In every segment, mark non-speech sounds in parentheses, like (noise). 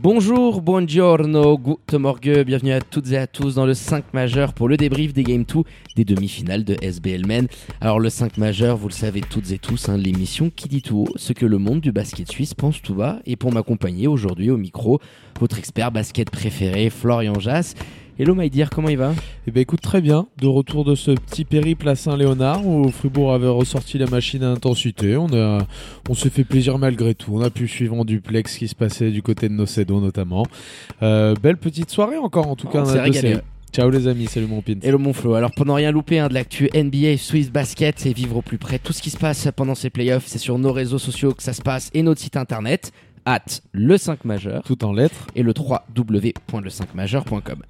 Bonjour, buongiorno, good morgue, bienvenue à toutes et à tous dans le 5 majeur pour le débrief des Game 2 des demi-finales de SBL Men. Alors le 5 majeur, vous le savez toutes et tous, hein, l'émission qui dit tout haut ce que le monde du basket suisse pense tout bas. Et pour m'accompagner aujourd'hui au micro, votre expert basket préféré, Florian Jass. Hello Maïdir, comment il va? Eh ben écoute très bien, de retour de ce petit périple à Saint-Léonard où Fribourg avait ressorti la machine à intensité. On a, on s'est fait plaisir malgré tout. On a pu suivre en duplex ce qui se passait du côté de Nocedo notamment. Euh, belle petite soirée encore en tout cas. On s'est régalé. Ciao les amis, salut mon pin. Hello mon Flo. Alors pour ne rien louper hein, de l'actu NBA, Swiss Basket et vivre au plus près tout ce qui se passe pendant ces playoffs, c'est sur nos réseaux sociaux que ça se passe et notre site internet at le 5 majeur Tout en lettres. et le 3w.le5majeur.com.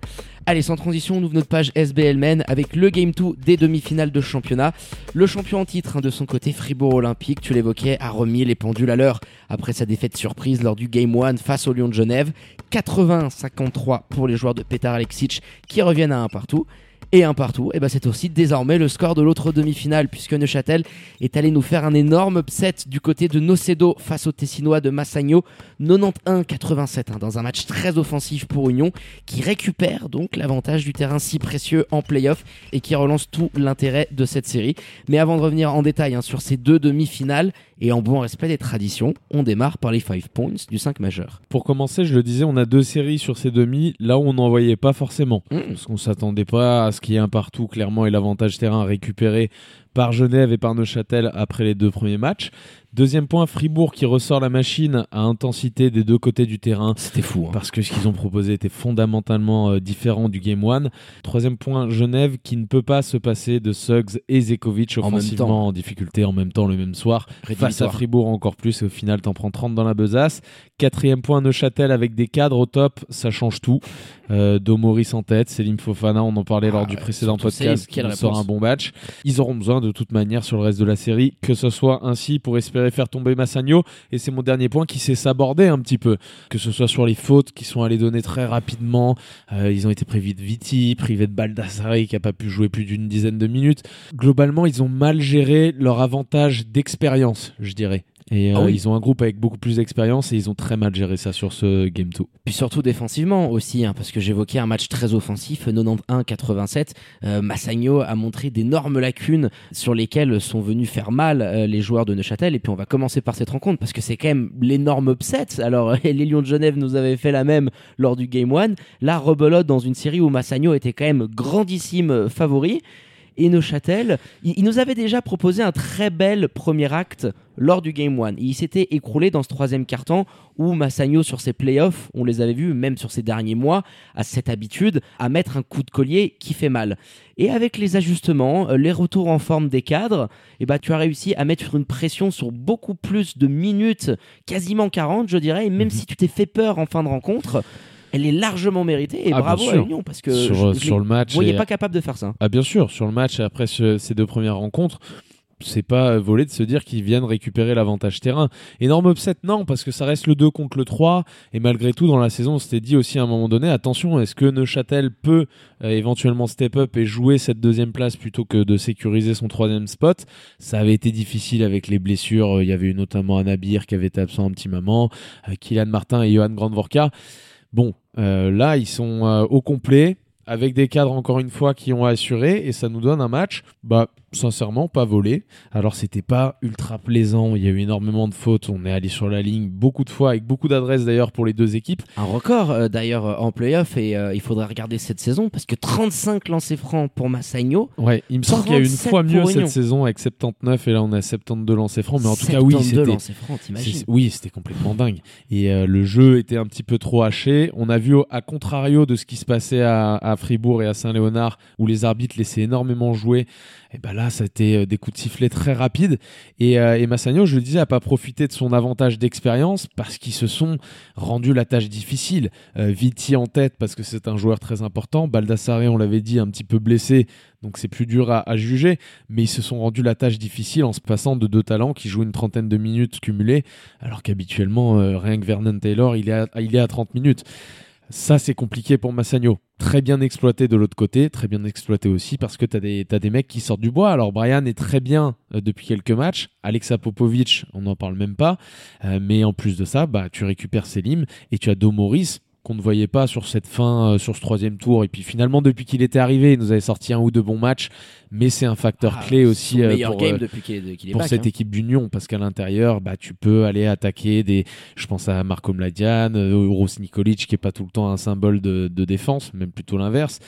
Allez, sans transition, on ouvre notre page SBL Men avec le Game 2 des demi-finales de championnat. Le champion en titre hein, de son côté, Fribourg Olympique, tu l'évoquais, a remis les pendules à l'heure après sa défaite surprise lors du Game 1 face au Lyon de Genève. 80-53 pour les joueurs de Petar Alexic qui reviennent à un partout. Et un partout, et ben c'est aussi désormais le score de l'autre demi-finale puisque Neuchâtel est allé nous faire un énorme upset du côté de Nocedo face aux Tessinois de Massagno 91-87 hein, dans un match très offensif pour Union qui récupère donc l'avantage du terrain si précieux en playoff et qui relance tout l'intérêt de cette série. Mais avant de revenir en détail hein, sur ces deux demi-finales et en bon respect des traditions, on démarre par les 5 points du 5 majeur. Pour commencer, je le disais, on a deux séries sur ces demi, là où on n'en voyait pas forcément. Mm. Parce qu'on s'attendait pas à ce qu'il y ait un partout clairement et l'avantage terrain récupéré par Genève et par Neuchâtel après les deux premiers matchs. Deuxième point, Fribourg qui ressort la machine à intensité des deux côtés du terrain. C'était fou. hein. Parce que ce qu'ils ont proposé était fondamentalement euh, différent du Game 1. Troisième point, Genève qui ne peut pas se passer de Suggs et Zekovic offensivement en difficulté en même temps le même soir. Face à. Fribourg encore plus et au final t'en prends 30 dans la besace. Quatrième point, Neuchâtel avec des cadres au top, ça change tout. Euh, Domoris en tête, Selim Fofana, on en parlait lors Ah du ouais, précédent podcast, qui sort un bon match. Ils auront besoin de toute manière sur le reste de la série, que ce soit ainsi pour espérer faire tomber Massagno. Et c'est mon dernier point qui s'est sabordé un petit peu. Que ce soit sur les fautes qui sont allées donner très rapidement. Euh, ils ont été privés de Viti, privés de Baldassari qui a pas pu jouer plus d'une dizaine de minutes. Globalement, ils ont mal géré leur avantage d'expérience, je dirais. Et Ah euh, oui. ils ont un groupe avec beaucoup plus d'expérience et ils ont très mal géré ça sur ce Game 2. Puis surtout défensivement aussi, hein, parce que j'évoquais un match très offensif, 91-87. Euh, Massagno a montré d'énormes lacunes sur lesquelles sont venus faire mal euh, les joueurs de Neuchâtel. Et puis on va commencer par cette rencontre, parce que c'est quand même l'énorme upset. Alors (laughs) les Lions de Genève nous avaient fait la même lors du Game 1. Là, rebelote dans une série où Massagno était quand même grandissime euh, favori. Et Neuchâtel, il, il nous avait déjà proposé un très bel premier acte lors du Game 1. Il s'était écroulé dans ce troisième carton où Massagno, sur ses playoffs, on les avait vus, même sur ces derniers mois, a cette habitude à mettre un coup de collier qui fait mal. Et avec les ajustements, euh, les retours en forme des cadres, eh ben, tu as réussi à mettre une pression sur beaucoup plus de minutes, quasiment 40, je dirais. Et même Mhm. si tu t'es fait peur en fin de rencontre, elle est largement méritée. Et Ah, bravo à sûr. Union, parce que sur, je, je sur les le match. voyais et- pas capable de faire ça. Ah bien sûr, sur le match et après ce- ces deux premières rencontres, c'est pas euh, volé de se dire qu'ils viennent récupérer l'avantage terrain. Énorme upset, non, parce que ça reste le 2 contre le 3. Et malgré tout, dans la saison, on s'était dit aussi à un moment donné, attention, est-ce que Neuchâtel peut euh, éventuellement step up et jouer cette deuxième place plutôt que de sécuriser son troisième spot? Ça avait été difficile avec les blessures. Euh, Il y avait eu notamment un Nabir qui avait été absent un petit moment, euh, Kylian Martin et Johan Grandvorka. Bon, euh, là, ils sont euh, au complet avec des cadres encore une fois qui ont assuré et ça nous donne un match. Bah sincèrement pas volé. Alors c'était pas ultra plaisant. Il y a eu énormément de fautes. On est allé sur la ligne beaucoup de fois avec beaucoup d'adresses d'ailleurs pour les deux équipes. Un record euh, d'ailleurs euh, en playoff. Et euh, il faudrait regarder cette saison parce que 35 lancers francs pour Massagno. ouais il me semble qu'il y a eu une 37 fois mieux cette saison avec 79 et là on a 72 lancers francs. Mais en tout cas oui 72 c'était Oui, c'était complètement dingue. Et euh, le jeu était un petit peu trop haché. On a vu, à contrario de ce qui se passait à, à Fribourg et à Saint-Léonard, où les arbitres laissaient énormément jouer, Et ben là, a été des coups de sifflet très rapides. Et, Massagno, je le disais, a pas profité de son avantage d'expérience parce qu'ils se sont rendus la tâche difficile. Viti en tête parce que c'est un joueur très important. Baldassare, on l'avait dit, un petit peu blessé, donc c'est plus dur à, juger, mais ils se sont rendus la tâche difficile en se passant de deux talents qui jouent une trentaine de minutes cumulées, alors qu'habituellement, euh, rien que Vernon Taylor, il est à, il est à 30 minutes. Ça, c'est compliqué pour Massagno. Très bien exploité de l'autre côté, très bien exploité aussi parce que tu as des, mecs qui sortent du bois. Alors, Brian est très bien euh, depuis quelques matchs. Alexa Popovic, on n'en parle même pas. Euh, mais en plus de ça, bah, tu récupères Selim et tu as Domoris qu'on ne voyait pas sur cette fin, euh, sur ce troisième tour. Et puis finalement, depuis qu'il était arrivé, il nous avait sorti un ou deux bons matchs mais c'est un facteur ah, clé aussi euh, pour, euh, pour cette hein. équipe d'Union parce qu'à l'intérieur, bah, tu peux aller attaquer des. Je pense à Marco Mladian, Ros euh, Nikolic qui est pas tout le temps un symbole de, de défense, même plutôt l'inverse.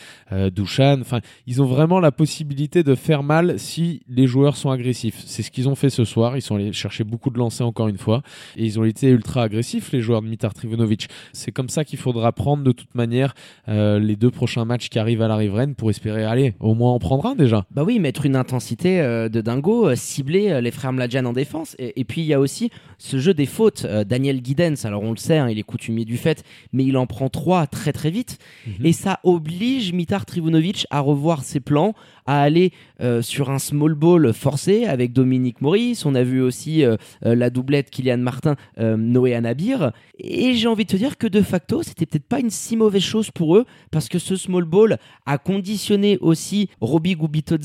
Dushan, enfin, ils ont vraiment la possibilité de faire mal si les joueurs sont agressifs. C'est ce qu'ils ont fait ce soir. Ils sont allés chercher beaucoup de lancers encore une fois et ils ont été ultra agressifs les joueurs de Mitar Trivonovic. C'est comme ça qu'il faudra prendre de toute manière les deux prochains matchs qui arrivent à la riveraine pour espérer aller au moins en prendre un déjà. Bah oui, mettre une intensité euh, de dingo, euh, cibler euh, les frères Mladjan en défense. Et, puis il y a aussi ce jeu des fautes. Daniel Guidens, alors on le sait, hein, il est coutumier du fait, mais il en prend trois très très vite. Mhm. Et ça oblige Mitar Trivunovic à revoir ses plans, à aller sur un small ball forcé avec Dominique Maurice. On a vu aussi la doublette Kylian Martin, Noé Anabir. Et j'ai envie de te dire que de facto, c'était peut-être pas une si mauvaise chose pour eux, parce que ce small ball a conditionné aussi Robbie Gubito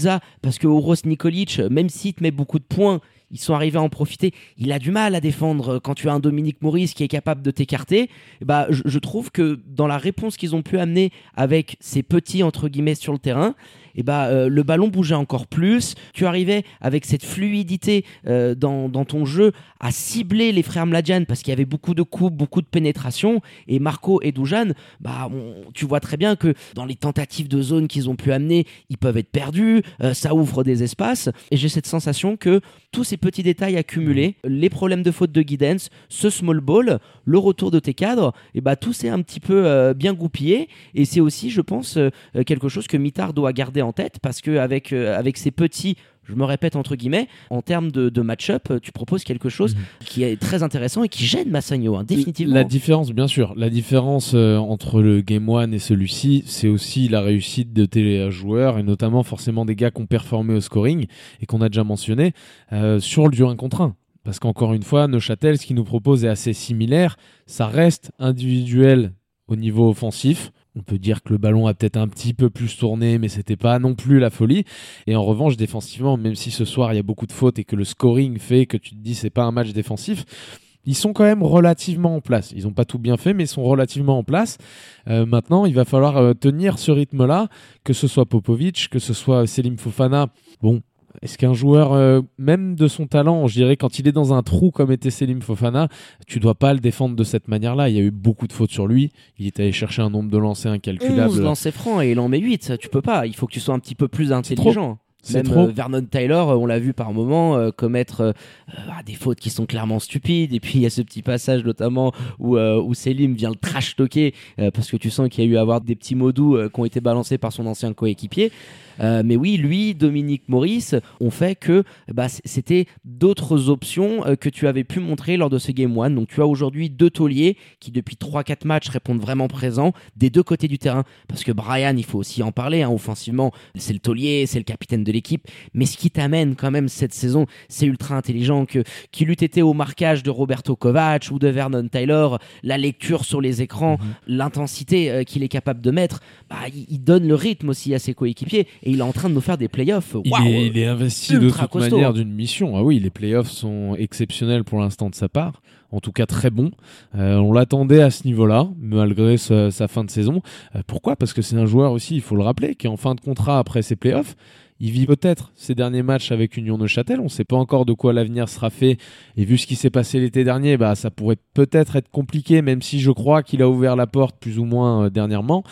parce que Oros Nikolic, même s'il te met beaucoup de points, ils sont arrivés à en profiter. Il a du mal à défendre quand tu as un Dominique Maurice qui est capable de t'écarter. Bah, je, trouve que dans la réponse qu'ils ont pu amener avec ces petits entre guillemets sur le terrain, et bah, euh, le ballon bougeait encore plus. Tu arrivais avec cette fluidité euh, dans, ton jeu à cibler les frères Mladjan parce qu'il y avait beaucoup de coups, beaucoup de pénétration. Et Marco et Dujan, bah, tu vois très bien que dans les tentatives de zone qu'ils ont pu amener, ils peuvent être perdus, euh, ça ouvre des espaces. Et j'ai cette sensation que tous ces petits détails accumulés, les problèmes de faute de guidance, ce small ball, le retour de tes cadres, et bah, tout s'est un petit peu bien goupillé. Et c'est aussi, je pense, quelque chose que Mitard doit garder en tête parce que avec, euh, avec ces petits je me répète entre guillemets, en termes de, match-up, tu proposes quelque chose mhm. qui est très intéressant et qui gêne Massagno, hein, définitivement. La différence, bien sûr, la différence euh, entre le Game One et celui-ci, c'est aussi la réussite de tes joueurs et notamment forcément des gars qui ont performé au scoring et qu'on a déjà mentionné euh, sur le du 1 contre 1. Parce qu'encore une fois, Neuchâtel, ce qu'il nous propose est assez similaire. Ça reste individuel au niveau offensif. On peut dire que le ballon a peut-être un petit peu plus tourné, mais c'était pas non plus la folie. Et en revanche, défensivement, même si ce soir il y a beaucoup de fautes et que le scoring fait que tu te dis c'est pas un match défensif, ils sont quand même relativement en place. Ils n'ont pas tout bien fait, mais ils sont relativement en place. Euh, maintenant, il va falloir euh, tenir ce rythme-là, que ce soit Popovic, que ce soit Selim Fofana. Bon, est-ce qu'un joueur, euh, même de son talent, je dirais, quand il est dans un trou comme était Selim Fofana, tu dois pas le défendre de cette manière-là. Il y a eu beaucoup de fautes sur lui. Il est allé chercher un nombre de lancers incalculable. 11 lancers francs et il en met 8. Tu peux pas. Il faut que tu sois un petit peu plus intelligent. Même trop. Euh, Vernon Taylor, euh, on l'a vu par moment euh, commettre ah, des fautes qui sont clairement stupides. Et puis il y a ce petit passage notamment où, où Selim vient le trash talker parce que tu sens qu'il y a eu à avoir des petits mots doux qui ont été balancés par son ancien coéquipier. Mais oui, lui, Dominique Maurice, ont fait que bah, c'était d'autres options que tu avais pu montrer lors de ce Game One. Donc tu as aujourd'hui deux tauliers qui depuis 3-4 matchs répondent vraiment présents des deux côtés du terrain. Parce que Brian, il faut aussi en parler, hein, offensivement, c'est le taulier, c'est le capitaine de l'équipe. Mais ce qui t'amène quand même cette saison, c'est ultra intelligent que qu'il eût été au marquage de Roberto Kovac ou de Vernon Taylor, la lecture sur les écrans, mhm. l'intensité euh, qu'il est capable de mettre, bah, il, donne le rythme aussi à ses coéquipiers et il est en train de nous faire des playoffs. il, est, investi de toute manière d'une mission. Ah oui, les playoffs sont exceptionnels pour l'instant de sa part en tout cas très bon. Euh, on l'attendait à ce niveau-là, malgré sa, fin de saison. Euh, pourquoi? Parce que c'est un joueur aussi, il faut le rappeler, qui est en fin de contrat après ses playoffs. Il vit peut-être ses derniers matchs avec Union de Châtel. On ne sait pas encore de quoi l'avenir sera fait. Et vu ce qui s'est passé l'été dernier, bah, ça pourrait peut-être être compliqué, même si je crois qu'il a ouvert la porte plus ou moins euh, dernièrement.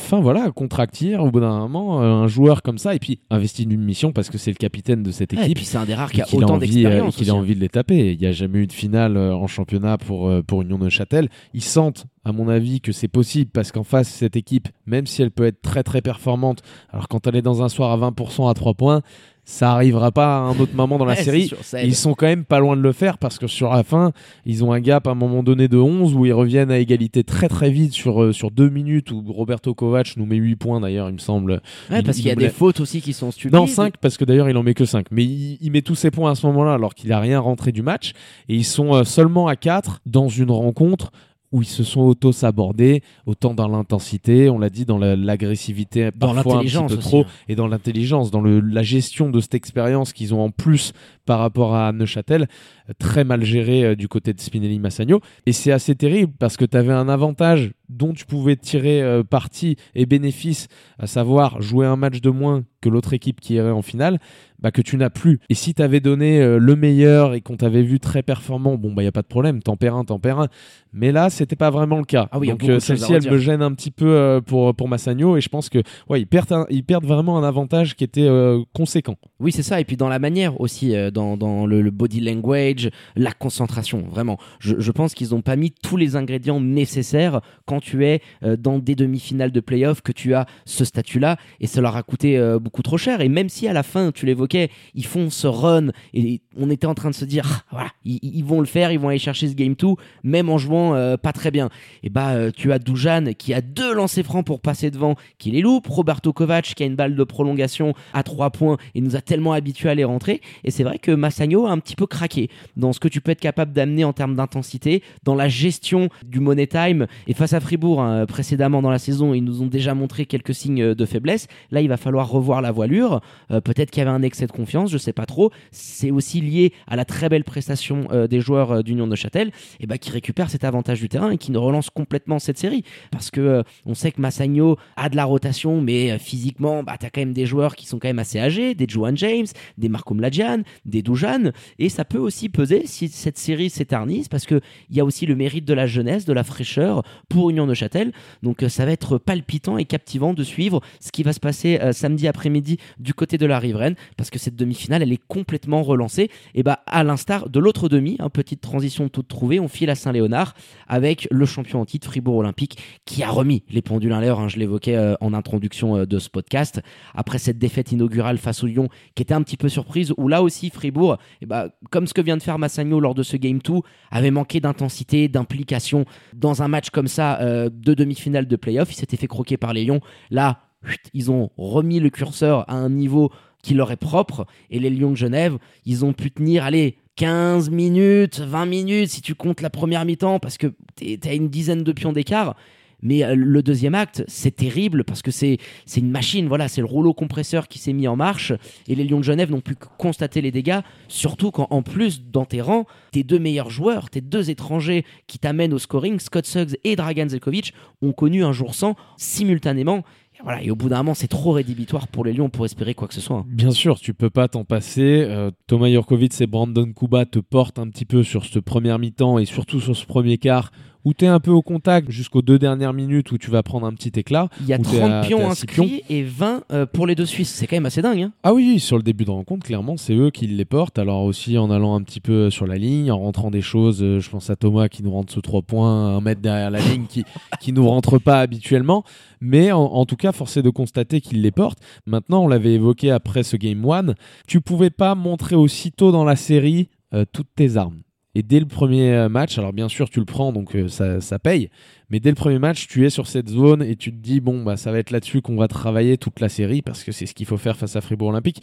Enfin voilà, contractir au bout d'un moment, euh, un joueur comme ça, et puis investi d'une mission parce que c'est le capitaine de cette équipe. et puis c'est un des rares qui a autant d'expérience. qu'il a hein. envie de les taper. Il n'y a jamais eu de finale euh, en championnat pour, pour Union de Châtel. Ils sentent à mon avis, que c'est possible parce qu'en face, cette équipe, même si elle peut être très très performante, alors quand elle est dans un soir à 20% à 3 points, ça arrivera pas à un autre moment dans la Ouais, série. sûr. Ils sont quand même pas loin de le faire parce que sur la fin, ils ont un gap à un moment donné de 11 où ils reviennent à égalité très très vite sur, euh, sur 2 minutes où Roberto Kovac nous met 8 points d'ailleurs, il me semble. Ouais, Il- parce il qu'il y a des fautes aussi qui sont stupides. Non, 5 parce que d'ailleurs il en met que 5. Mais il, il met tous ses points à ce moment-là alors qu'il a rien rentré du match. Et ils sont euh, seulement à 4 dans une rencontre où ils se sont auto-sabordés, autant dans l'intensité, on l'a dit, dans la- l'agressivité, Dans parfois un petit l'intelligence peu trop, hein. et dans l'intelligence, dans le- la gestion de cette expérience qu'ils ont en plus par rapport à Neuchâtel, très mal géré euh, du côté de Spinelli Massagno. Et c'est assez terrible parce que tu avais un avantage dont tu pouvais tirer euh, parti et bénéfice, à savoir jouer un match de moins que l'autre équipe qui irait en finale, bah, que tu n'as plus. Et si tu avais donné euh, le meilleur et qu'on t'avait vu très performant, bon, bah, il n'y a pas de problème, t'en perds un, t'en perds un. Mais là, c'était pas vraiment le cas. Ah oui, Donc, celle-ci, elle me gêne un petit peu pour, pour Massagno et je pense que, ouais, ils perdent, un- ils perdent vraiment un avantage qui était euh, conséquent. Oui, c'est ça. Et puis dans la manière aussi, euh, dans, dans le, body language, la concentration, vraiment. Je, pense qu'ils n'ont pas mis tous les ingrédients nécessaires quand tu es euh, dans des demi-finales de playoff, que tu as ce statut-là, et ça leur a coûté euh, beaucoup trop cher. Et même si à la fin, tu l'évoquais, ils font ce run, et on était en train de se dire, Ah, voilà, ils, vont le faire, ils vont aller chercher ce game 2, même en jouant euh, pas très bien. Et bah, tu as Dujan qui a deux lancers francs pour passer devant, qui les loupe. Roberto Kovac qui a une balle de prolongation à trois points et nous a tellement habitués à les rentrer. Et c'est vrai que Massagno a un petit peu craqué dans ce que tu peux être capable d'amener en termes d'intensité, dans la gestion du money time. Et face à Fribourg, hein, précédemment dans la saison, ils nous ont déjà montré quelques signes de faiblesse. Là, il va falloir revoir la voilure. Euh, Peut-être qu'il y avait un excès de confiance, je sais pas trop. C'est aussi lié à la très belle prestation euh, des joueurs euh, d'Union de Châtel, et bah, qui récupèrent cet avantage du terrain et qui ne relance complètement cette série. Parce que euh, on sait que Massagno a de la rotation, mais euh, physiquement, bah, tu as quand même des joueurs qui sont quand même assez âgés, des Johan James, des Marco Mladjan, des Dujan, et ça peut aussi peser si cette série s'éternise, parce qu'il y a aussi le mérite de la jeunesse, de la fraîcheur pour Union de Châtel. Donc euh, ça va être palpitant et captivant de suivre ce qui va se passer euh, samedi après-midi du côté de la riveraine, parce que cette demi-finale, elle est complètement relancée. Et bah, à l'instar de l'autre demi, hein, petite transition toute trouvée, on file à Saint-Léonard avec le champion en titre Fribourg Olympique qui a remis les pendules à l'heure. hein, je l'évoquais euh, en introduction de ce podcast. Après cette défaite inaugurale face au Lyon, qui était un petit peu surprise, où là aussi Fribourg, eh bah, comme ce que vient de faire Massagno lors de ce Game 2, avait manqué d'intensité, d'implication dans un match comme ça euh, de demi-finale de playoff. Il s'était fait croquer par les Lions. Là, ils ont remis le curseur à un niveau qui leur est propre. Et les Lions de Genève, ils ont pu tenir, allez, 15 minutes, 20 minutes, si tu comptes la première mi-temps, parce que t'es à une dizaine de pions d'écart. Mais euh, le deuxième acte, c'est terrible parce que c'est une machine, voilà, c'est le rouleau compresseur qui s'est mis en marche et les Lions de Genève n'ont pu que constater les dégâts, surtout quand en plus dans tes rangs, tes deux meilleurs joueurs, tes deux étrangers qui t'amènent au scoring, Scott Suggs et Dragan Zelkovic, ont connu un jour sans simultanément. Voilà, et au bout d'un moment, c'est trop rédhibitoire pour les Lions pour espérer quoi que ce soit. Bien sûr, tu peux pas t'en passer. Euh, Thomas Jurkovic et Brandon Kuba te portent un petit peu sur ce première mi-temps et surtout sur ce premier quart où tu es un peu au contact jusqu'aux deux dernières minutes où tu vas prendre un petit éclat. Il y a où t'es 30 à- t'es pions inscrits et 20 euh, pour les deux Suisses. C'est quand même assez dingue. hein. Ah oui, sur le début de rencontre, clairement, c'est eux qui les portent. Alors aussi en allant un petit peu sur la ligne, en rentrant des choses. euh, je pense à Thomas qui nous rentre ce 3 points, un mètre derrière la ligne, qui qui nous rentre pas habituellement. Mais en, en tout cas, force est de constater qu'ils les portent. Maintenant, on l'avait évoqué après ce Game 1, tu pouvais pas montrer aussitôt dans la série euh, toutes tes armes. Et dès le premier euh, match, alors bien sûr tu le prends donc euh, ça, ça paye, mais dès le premier match tu es sur cette zone et tu te dis bon bah ça va être là-dessus qu'on va travailler toute la série parce que c'est ce qu'il faut faire face à Fribourg Olympique.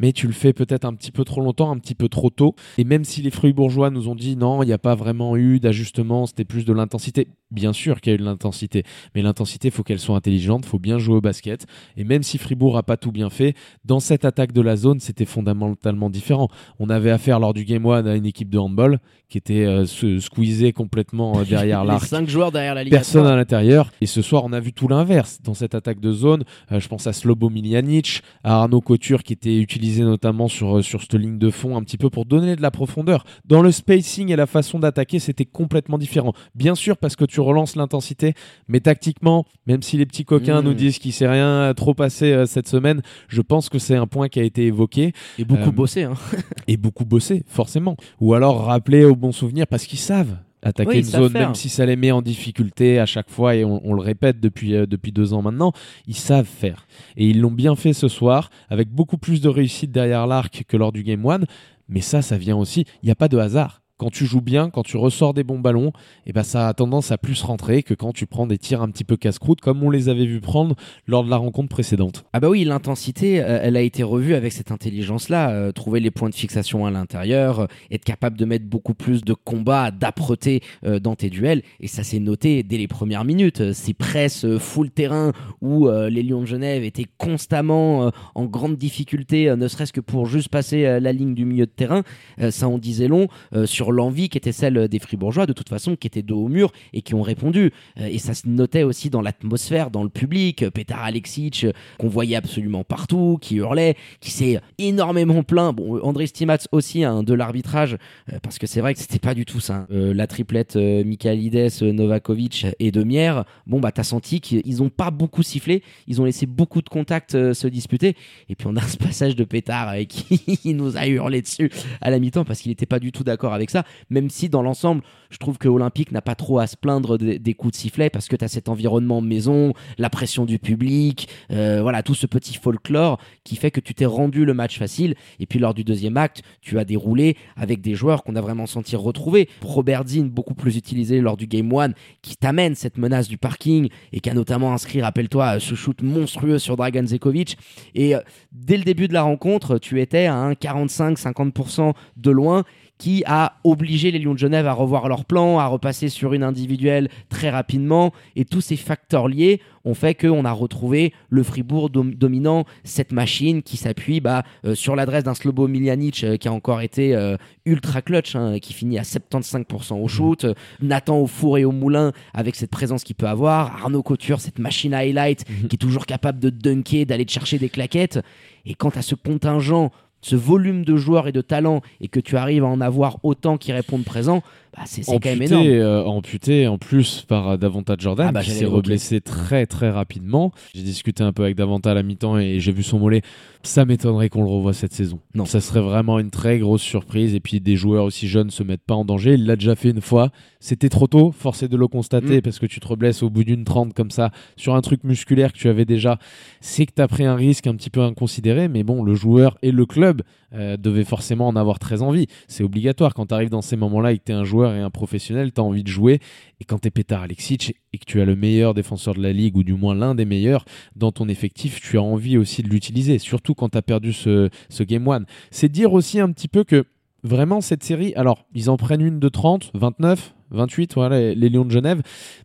Mais tu le fais peut-être un petit peu trop longtemps, un petit peu trop tôt. Et même si les Fribourgeois nous ont dit non, il n'y a pas vraiment eu d'ajustement, c'était plus de l'intensité. Bien sûr qu'il y a eu de l'intensité, mais l'intensité, il faut qu'elle soit intelligente, il faut bien jouer au basket. Et même si Fribourg a pas tout bien fait, dans cette attaque de la zone, c'était fondamentalement différent. On avait affaire lors du Game 1 à une équipe de handball qui était euh, squeezée complètement euh, derrière (laughs) l'arc. 5 joueurs derrière la. Personne à l'intérieur. Et ce soir, on a vu tout l'inverse. Dans cette attaque de zone, euh, je pense à Slobo Miljanic, à Arnaud Couture qui était utilisé notamment sur, euh, sur cette ligne de fond un petit peu pour donner de la profondeur. Dans le spacing et la façon d'attaquer, c'était complètement différent. Bien sûr, parce que tu relances l'intensité, mais tactiquement, même si les petits coquins Mm. nous disent qu'il s'est rien trop passé euh, cette semaine, je pense que c'est un point qui a été évoqué Et beaucoup Euh, bossé. hein. (laughs) et beaucoup bossé, forcément. Ou alors rappeler au bon souvenir parce qu'ils savent. Attaquer Oui, une zone, faire. même si ça les met en difficulté à chaque fois, et on, on le répète depuis, euh, depuis deux ans maintenant, ils savent faire. Et ils l'ont bien fait ce soir, avec beaucoup plus de réussite derrière l'arc que lors du Game 1. Mais ça, ça vient aussi, il n'y a pas de hasard. Quand tu joues bien, quand tu ressors des bons ballons, et ben ça a tendance à plus rentrer que quand tu prends des tirs un petit peu casse-croûte, comme on les avait vus prendre lors de la rencontre précédente. Ah bah oui, l'intensité, euh, elle a été revue avec cette intelligence-là. euh, trouver les points de fixation à l'intérieur, euh, être capable de mettre beaucoup plus de combats, d'âpreté dans tes duels. Et ça s'est noté dès les premières minutes. Ces presses full terrain où les Lions de Genève étaient constamment en grande difficulté, ne serait-ce que pour juste passer la ligne du milieu de terrain, ça en disait long euh, l'envie qui était celle des Fribourgeois, de toute façon, qui étaient dos au mur et qui ont répondu. Euh, et ça se notait aussi dans l'atmosphère, dans le public. Petar Alexic, euh, qu'on voyait absolument partout, qui hurlait, qui s'est énormément plaint. Bon, euh, André Stimats aussi, hein, de l'arbitrage, parce que c'est vrai que c'était pas du tout ça. hein. La triplette euh, Michaelides, Novakovic et Demière, bon, bah, t'as senti qu'ils ont pas beaucoup sifflé, ils ont laissé beaucoup de contacts se disputer. Et puis on a ce (laughs) passage de Pétard (laughs) qui nous a hurlé dessus à la mi-temps parce qu'il n'était pas du tout d'accord avec ça, même si dans l'ensemble, je trouve que Olympique n'a pas trop à se plaindre des, coups de sifflet parce que tu as cet environnement maison, la pression du public, euh, voilà, tout ce petit folklore qui fait que tu t'es rendu le match facile. Et puis lors du deuxième acte, tu as déroulé avec des joueurs qu'on a vraiment senti retrouvés. Robert Zinn, beaucoup plus utilisé lors du Game 1, qui t'amène cette menace du parking et qui a notamment inscrit, rappelle-toi, ce shoot monstrueux sur Dragan Zekovic. Et euh, dès le début de la rencontre, tu étais à un 45-50% de loin qui a obligé les Lions de Genève à revoir leur plan, à repasser sur une individuelle très rapidement. Et tous ces facteurs liés ont fait qu'on a retrouvé le Fribourg dom- dominant cette machine qui s'appuie bah, euh, sur l'adresse d'un Slobo Miljanic euh, qui a encore été euh, ultra clutch, hein, qui finit à 75% au shoot. Nathan au four et au moulin avec cette présence qu'il peut avoir. Arnaud Couture, cette machine à highlight qui est toujours capable de dunker, d'aller chercher des claquettes. Et quant à ce contingent ce volume de joueurs et de talents et que tu arrives à en avoir autant qui répondent présents, bah c'est quand même énorme. euh, amputé en plus par euh, Davantage Jordan Ah bah, qui s'est reblessé très très rapidement. J'ai discuté un peu avec Davantage à la mi-temps et j'ai vu son mollet. Ça m'étonnerait qu'on le revoie cette saison. Non. Ça serait vraiment une très grosse surprise et puis des joueurs aussi jeunes se mettent pas en danger. Il l'a déjà fait une fois. C'était trop tôt, forcé de le constater Mm. parce que tu te reblesses au bout d'une trente comme ça sur un truc musculaire que tu avais déjà. C'est que tu as pris un risque un petit peu inconsidéré mais bon, le joueur et le club euh, devaient forcément en avoir très envie. C'est obligatoire quand tu arrives dans ces moments-là et que tu es un joueur et un professionnel, tu as envie de jouer. Et quand tu es Petar Alexic et que tu as le meilleur défenseur de la ligue, ou du moins l'un des meilleurs, dans ton effectif, tu as envie aussi de l'utiliser, surtout quand tu as perdu ce, ce Game 1. C'est dire aussi un petit peu que vraiment cette série, alors ils en prennent une de 30, 29, 28, voilà, les, les Lions de Genève,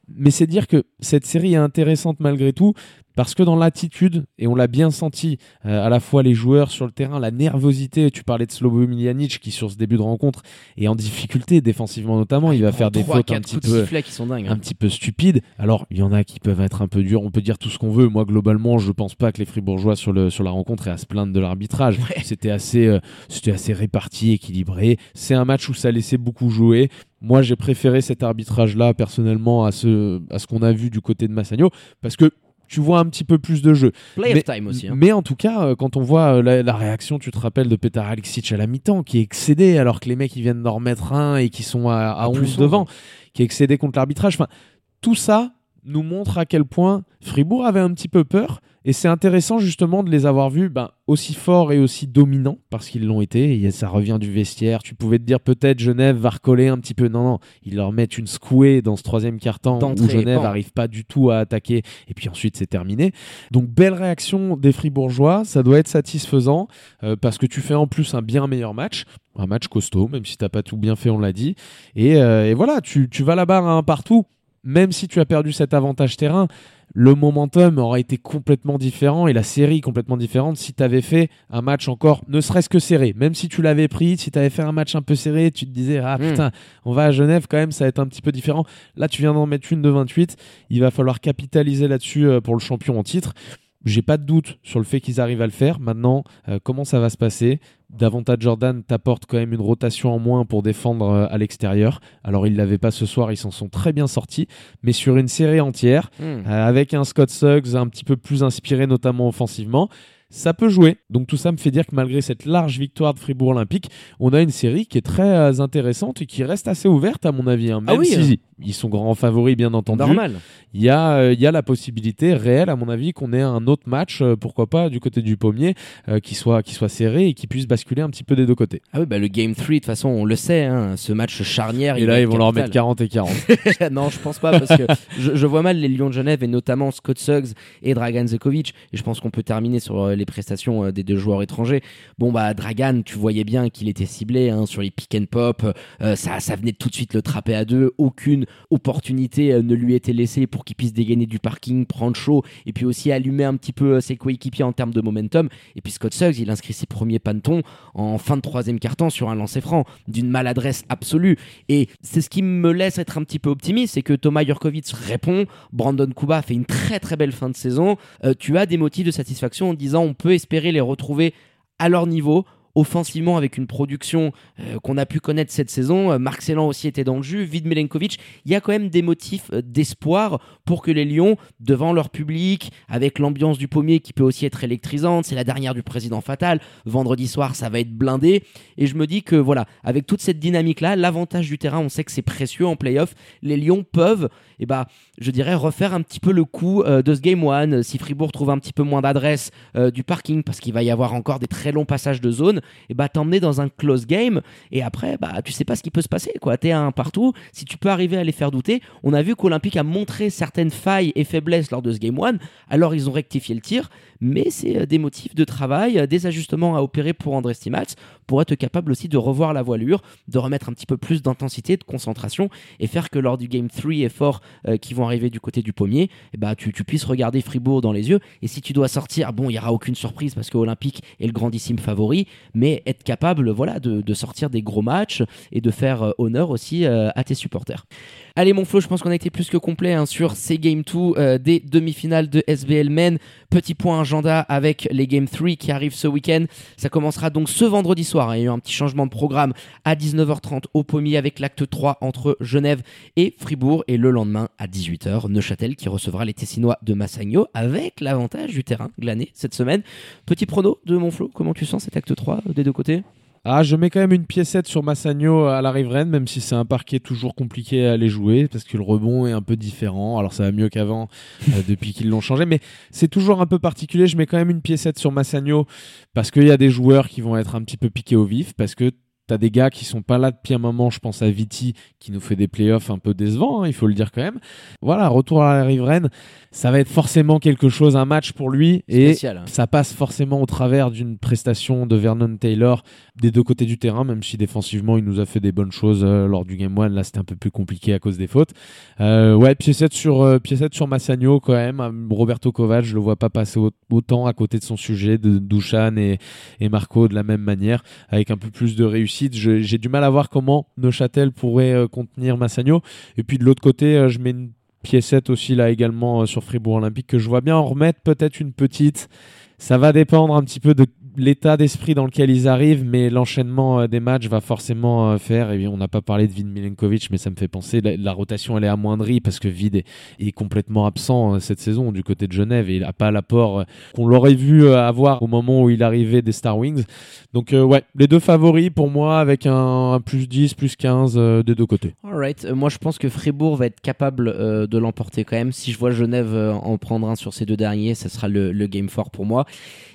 mais c'est dire que cette série est intéressante malgré tout, parce que dans l'attitude, et on l'a bien senti, euh, à la fois les joueurs sur le terrain, la nervosité, tu parlais de Slobo Miljanic qui sur ce début de rencontre est en difficulté défensivement notamment, il va faire des fautes un petit peu sifflet qui sont dingues. un hein. petit peu stupide. Alors, il y en a qui peuvent être un peu durs, on peut dire tout ce qu'on veut. Moi, globalement, je pense pas que les Fribourgeois sur, le, sur la rencontre aient à se plaindre de l'arbitrage. C'était assez, euh, c'était assez réparti, équilibré. C'est un match où ça laissait beaucoup jouer. Moi, j'ai préféré cet arbitrage-là, personnellement, à ce, à ce qu'on a vu du côté de Massagno, parce que tu vois un petit peu plus de jeu. Play mais- of time aussi. hein. Mais en tout cas, euh, quand on voit euh, la, la réaction, tu te rappelles de Petar Alexic à la mi-temps, qui est excédé, alors que les mecs ils viennent d'en remettre un et qui sont à, à À 11 plus devant, qui est excédé contre l'arbitrage. Enfin, tout ça nous montre à quel point Fribourg avait un petit peu peur. Et c'est intéressant justement de les avoir vus ben, aussi forts et aussi dominants, parce qu'ils l'ont été. Et ça revient du vestiaire. Tu pouvais te dire peut-être Genève va recoller un petit peu. Non, non, ils leur mettent une secouée dans ce troisième quart-temps où Genève n'arrive pas du tout à attaquer. Et puis ensuite, c'est terminé. Donc, belle réaction des Fribourgeois. Ça doit être satisfaisant euh, parce que tu fais en plus un bien meilleur match. Un match costaud, même si t'as pas tout bien fait, on l'a dit. Et, euh, et voilà, tu, tu vas là-bas à un partout. Même si tu as perdu cet avantage terrain, le momentum aurait été complètement différent et la série complètement différente si tu avais fait un match encore, ne serait-ce que serré. Même si tu l'avais pris, si tu avais fait un match un peu serré, tu te disais, ah Mm. putain, on va à Genève quand même, ça va être un petit peu différent. Là, tu viens d'en mettre une de 28. Il va falloir capitaliser là-dessus euh, pour le champion en titre. J'ai pas de doute sur le fait qu'ils arrivent à le faire. Maintenant, euh, comment ça va se passer? Davantage Jordan t'apporte quand même une rotation en moins pour défendre euh, à l'extérieur. Alors ils l'avaient pas ce soir, ils s'en sont très bien sortis. Mais sur une série entière, Hmm. euh, avec un Scott Suggs un petit peu plus inspiré, notamment offensivement, ça peut jouer. Donc tout ça me fait dire que malgré cette large victoire de Fribourg Olympique, on a une série qui est très euh, intéressante et qui reste assez ouverte à mon avis. hein. Ah Même oui, si hein. ils sont grands favoris bien entendu. Normal. Il y, a, euh, il y a la possibilité réelle, à mon avis, qu'on ait un autre match, euh, pourquoi pas, du côté du pommier, euh, qui, soit, qui soit serré et qui puisse basculer un petit peu des deux côtés. Ah oui, bah le Game 3, de toute façon, on le sait, hein, ce match charnière. Et là, ils vont leur mettre 40 et 40. (laughs) non, je pense pas parce que je, je vois mal les Lions de Genève et notamment Scott Suggs et Dragan Zekovic. Et je pense qu'on peut terminer sur euh, les prestations euh, des deux joueurs étrangers. Bon, bah, Dragan, tu voyais bien qu'il était ciblé hein, sur les pick and pop. Euh, ça, ça venait tout de suite le trapper à deux. Aucune opportunité euh, ne lui était laissée pour qu'il puisse dégainer du parking, prendre chaud et puis aussi allumer un petit peu ses coéquipiers en termes de momentum. Et puis Scott Suggs, il inscrit ses premiers pantons en fin de troisième quart-temps sur un lancer franc d'une maladresse absolue. Et c'est ce qui me laisse être un petit peu optimiste, c'est que Thomas Jurkovic répond, Brandon Kuba fait une très très belle fin de saison. Tu as des motifs de satisfaction en disant on peut espérer les retrouver à leur niveau. Offensivement, avec une production euh, qu'on a pu connaître cette saison, Euh, Marc Celan aussi était dans le jus, Vid Milenkovic, il y a quand même des motifs euh, d'espoir pour que les Lions, devant leur public, avec l'ambiance du pommier qui peut aussi être électrisante, c'est la dernière du président fatal, vendredi soir ça va être blindé, et je me dis que voilà, avec toute cette dynamique-là, l'avantage du terrain, on sait que c'est précieux en playoff, les Lions peuvent, eh ben, je dirais, refaire un petit peu le coup de ce Game 1, si Fribourg trouve un petit peu moins d'adresse du parking, parce qu'il va y avoir encore des très longs passages de zone, et bah t'emmener dans un close game, et après, bah tu sais pas ce qui peut se passer, quoi, t'es à un partout, si tu peux arriver à les faire douter, on a vu qu'Olympique a montré certaines failles et faiblesses lors de ce Game 1, alors ils ont rectifié le tir, mais c'est euh, des motifs de travail, euh, des ajustements à opérer pour André Stimats, pour être capable aussi de revoir la voilure, de remettre un petit peu plus d'intensité, de concentration, et faire que lors du Game 3 et 4 euh, qui vont arriver du côté du pommier, eh bah, tu, puisses regarder Fribourg dans les yeux, et si tu dois sortir, bon, il n'y aura aucune surprise parce que Olympique est le grandissime favori, mais être capable voilà, de, sortir des gros matchs et de faire euh, honneur aussi euh, à tes supporters. Allez mon Flo, je pense qu'on a été plus que complet hein, sur ces Game 2 euh, des demi-finales de SBL Men. Petit point agenda avec les Game 3 qui arrivent ce week-end. Ça commencera donc ce vendredi soir. Il y a eu un petit changement de programme à 19h30 au Pommier avec l'acte 3 entre Genève et Fribourg. Et le lendemain à 18h, Neuchâtel qui recevra les Tessinois de Massagno avec l'avantage du terrain glané cette semaine. Petit prono de mon Flo, comment tu sens cet acte 3 des deux côtés? Ah, je mets quand même une piécette sur Massagno à la riveraine, même si c'est un parquet toujours compliqué à aller jouer, parce que le rebond est un peu différent. Alors ça va mieux qu'avant, (laughs) euh, depuis qu'ils l'ont changé, mais c'est toujours un peu particulier. Je mets quand même une piécette sur Massagno, parce qu'il y a des joueurs qui vont être un petit peu piqués au vif, parce que T'as des gars qui sont pas là depuis un moment, je pense à Viti qui nous fait des playoffs un peu décevants, hein, il faut le dire quand même. Voilà, retour à la riveraine, ça va être forcément quelque chose, un match pour lui et hein. ça passe forcément au travers d'une prestation de Vernon Taylor des deux côtés du terrain, même si défensivement il nous a fait des bonnes choses euh, lors du Game 1. Là c'était un peu plus compliqué à cause des fautes. Euh, ouais, piécette sur, euh, sur Massagno quand même. Roberto Kovac, je le vois pas passer au- autant à côté de son sujet, de Douchan et, et Marco de la même manière, avec un peu plus de réussite. J'ai du mal à voir comment Neuchâtel pourrait euh, contenir Massagno. Et puis de l'autre côté, euh, je mets une piécette aussi là également euh, sur Fribourg Olympique que je vois bien en remettre peut-être une petite. Ça va dépendre un petit peu de l'état d'esprit dans lequel ils arrivent, mais l'enchaînement euh, des matchs va forcément euh, faire. Et on n'a pas parlé de Vid Milenkovic, mais ça me fait penser la, rotation elle est amoindrie parce que Vid est, complètement absent euh, cette saison du côté de Genève et il n'a pas l'apport qu'on l'aurait vu avoir au moment où il arrivait des Star Wings. Donc ouais, les deux favoris pour moi avec un, plus 10, plus 15 euh, des deux côtés. Alright, moi je pense que Fribourg va être capable de l'emporter quand même. Si je vois Genève en prendre un sur ces deux derniers, ça sera le, le game fort pour moi.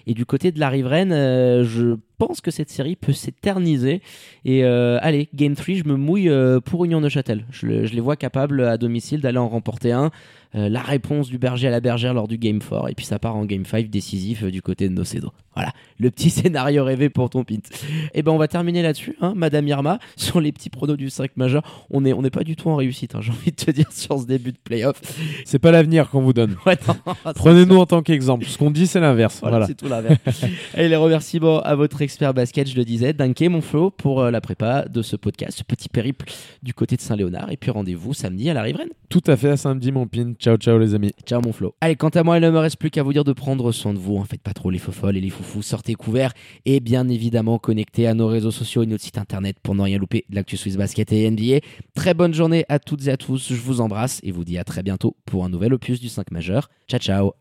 Et du côté de la riveraine, euh, je pense que cette série peut s'éterniser. Et euh, allez, game 3, je me mouille euh, pour Union de Châtel. Je, le- je les vois capables à domicile d'aller en remporter un. Euh, la réponse du berger à la bergère lors du game 4. Et puis ça part en game 5 décisif euh, du côté de Nocedo. Voilà, le petit (laughs) scénario rêvé pour ton pint. Et ben on va terminer là-dessus, hein, Madame Irma, (laughs) sur les petits pronos du 5 majeur. On n'est on est pas du tout en réussite, hein, j'ai envie de te dire, (laughs) sur ce début de playoff. C'est pas l'avenir qu'on vous donne. Ouais, Prenez-nous en tant qu'exemple. Ce qu'on dit, c'est l'inverse. Voilà, Voilà. c'est tout l'inverse. Et les remerciements à votre expert basket, je le disais, Dunké, mon Flo, pour euh, la prépa de ce podcast, ce petit périple du côté de Saint-Léonard. Et puis rendez-vous samedi à la Riveraine. Tout à fait à samedi, mon pin. Ciao, ciao, les amis. Ciao mon Flo. Allez, quant à moi, il ne me reste plus qu'à vous dire de prendre soin de vous. En faites pas trop les folles et les foufous. Sortez couverts et bien évidemment connectés à nos réseaux sociaux et notre site internet pour ne rien louper de l'actu Swiss Basket et NBA. Très bonne journée à toutes et à tous. Je vous embrasse et vous dis à très bientôt pour un nouvel opus du 5 majeur. Ciao, ciao.